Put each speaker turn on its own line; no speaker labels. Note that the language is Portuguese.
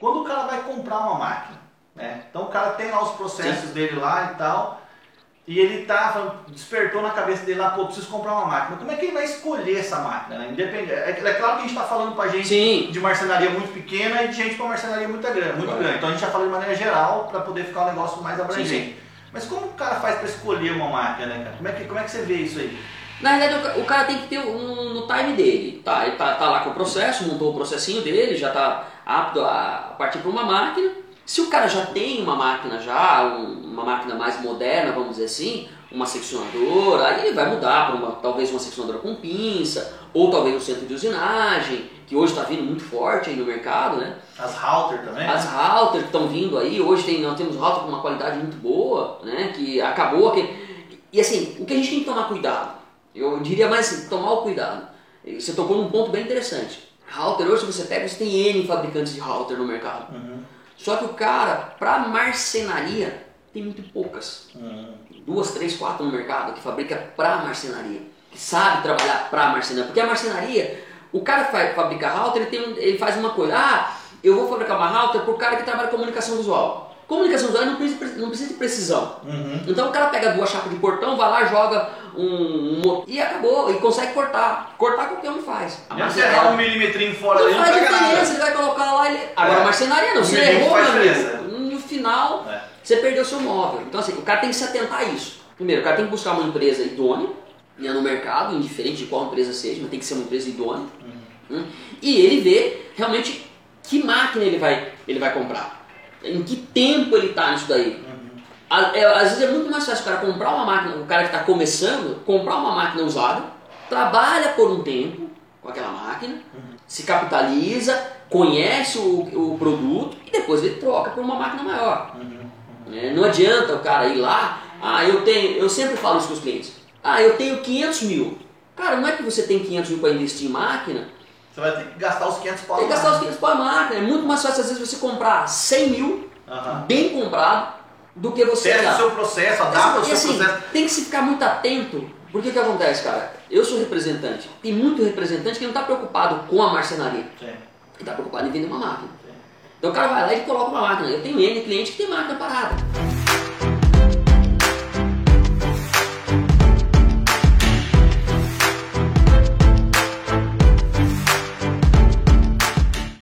quando o cara vai comprar uma máquina, né? Então o cara tem lá os processos Sim. dele lá e tal, e ele tá, despertou na cabeça dele lá, pô, preciso comprar uma máquina. Como é que ele vai escolher essa máquina? Né? Independente. É, é, claro que a gente está falando pra gente Sim. de marcenaria muito pequena e de gente com marcenaria muito grande, muito grande. Então a gente já falou de maneira geral para poder ficar um negócio mais abrangente. Sim. Mas como o cara faz para escolher uma máquina, né, cara? Como é, que, como é que você vê isso aí?
Na verdade, o cara tem que ter um no time dele, tá? Ele tá, tá lá com o processo, montou o processinho dele, já tá apto a partir para uma máquina. Se o cara já tem uma máquina já, uma máquina mais moderna, vamos dizer assim, uma seccionadora, aí ele vai mudar para talvez uma seccionadora com pinça, ou talvez um centro de usinagem, que hoje está vindo muito forte aí no mercado, né?
As router também?
As router que estão vindo aí, hoje tem, nós temos router com uma qualidade muito boa, né? Que acabou aquele... E assim, o que a gente tem que tomar cuidado? Eu diria mais assim, tomar o cuidado. Você tocou num ponto bem interessante. Router, hoje você pega, você tem N fabricantes de router no mercado. Uhum. Só que o cara, para marcenaria, tem muito poucas. Uhum. Duas, três, quatro no mercado que fabrica para marcenaria. Que sabe trabalhar para marcenaria. Porque a marcenaria, o cara que fabrica router, ele, tem ele faz uma coisa. Ah, eu vou fabricar uma router para o cara que trabalha com comunicação visual. Comunicação visual não precisa, não precisa de precisão. Uhum. Então o cara pega duas chapas de portão, vai lá, joga um, um e acabou, e consegue cortar. Cortar qualquer um faz.
A se errar um milímetrinho fora não
dele, faz não diferença, ele vai colocar lá ele. Agora é. marcenaria não, você errou, meu amigo. No final, é. você perdeu seu móvel. Então assim, o cara tem que se atentar a isso. Primeiro, o cara tem que buscar uma empresa idônea, né, no mercado, indiferente de qual empresa seja, mas tem que ser uma empresa idônea. Uhum. Né, e ele vê realmente que máquina ele vai, ele vai comprar em que tempo ele está nisso daí. Uhum. É, às vezes é muito mais fácil o cara comprar uma máquina, o cara que está começando, comprar uma máquina usada, trabalha por um tempo com aquela máquina, uhum. se capitaliza, conhece o, o produto e depois ele troca por uma máquina maior. Uhum. É, não adianta o cara ir lá, ah, eu tenho, eu sempre falo isso com os clientes, ah, eu tenho 500 mil. Cara, não é que você tem 500 mil para investir em máquina
você vai ter que gastar os 500 pau
Tem que gastar os 500 pau a máquina. É muito mais fácil, às vezes, você comprar 100 mil, bem comprado, do que você.
Testa o seu processo, adapta o seu
assim,
processo.
Tem que se ficar muito atento. Porque o que acontece, cara? Eu sou representante. Tem muito representante que não está preocupado com a marcenaria. Sim. Que está preocupado em vender uma máquina. Sim. Então o cara vai lá e coloca uma máquina. Eu tenho N cliente que tem máquina parada.